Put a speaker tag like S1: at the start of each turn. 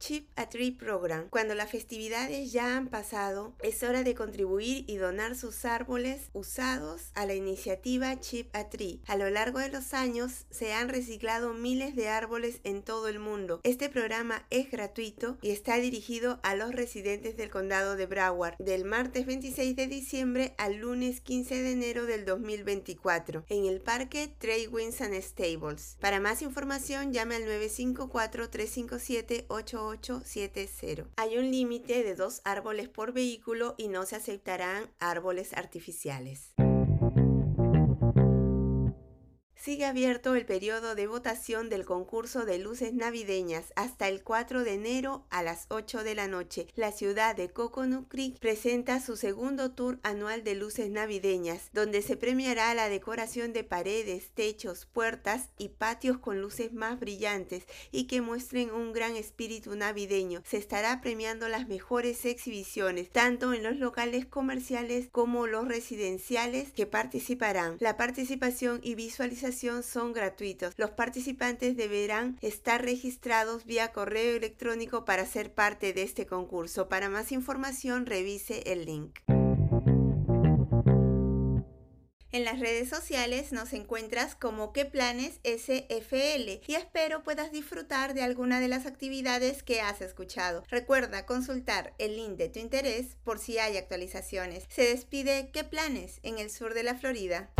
S1: Chip a Tree Program. Cuando las festividades ya han pasado, es hora de contribuir y donar sus árboles usados a la iniciativa Chip a Tree. A lo largo de los años se han reciclado miles de árboles en todo el mundo. Este programa es gratuito y está dirigido a los residentes del condado de Broward del martes 26 de diciembre al lunes 15 de enero del 2024 en el parque Trey Winds and Stables. Para más información llame al 954 357 88 hay un límite de dos árboles por vehículo y no se aceptarán árboles artificiales. Sigue abierto el periodo de votación del concurso de luces navideñas hasta el 4 de enero a las 8 de la noche. La ciudad de Coconut Creek presenta su segundo tour anual de luces navideñas, donde se premiará la decoración de paredes, techos, puertas y patios con luces más brillantes y que muestren un gran espíritu navideño. Se estará premiando las mejores exhibiciones, tanto en los locales comerciales como los residenciales que participarán. La participación y visualización son gratuitos. Los participantes deberán estar registrados vía correo electrónico para ser parte de este concurso. Para más información revise el link. En las redes sociales nos encuentras como qué planes SFL y espero puedas disfrutar de alguna de las actividades que has escuchado. Recuerda consultar el link de tu interés por si hay actualizaciones. Se despide qué planes en el sur de la Florida.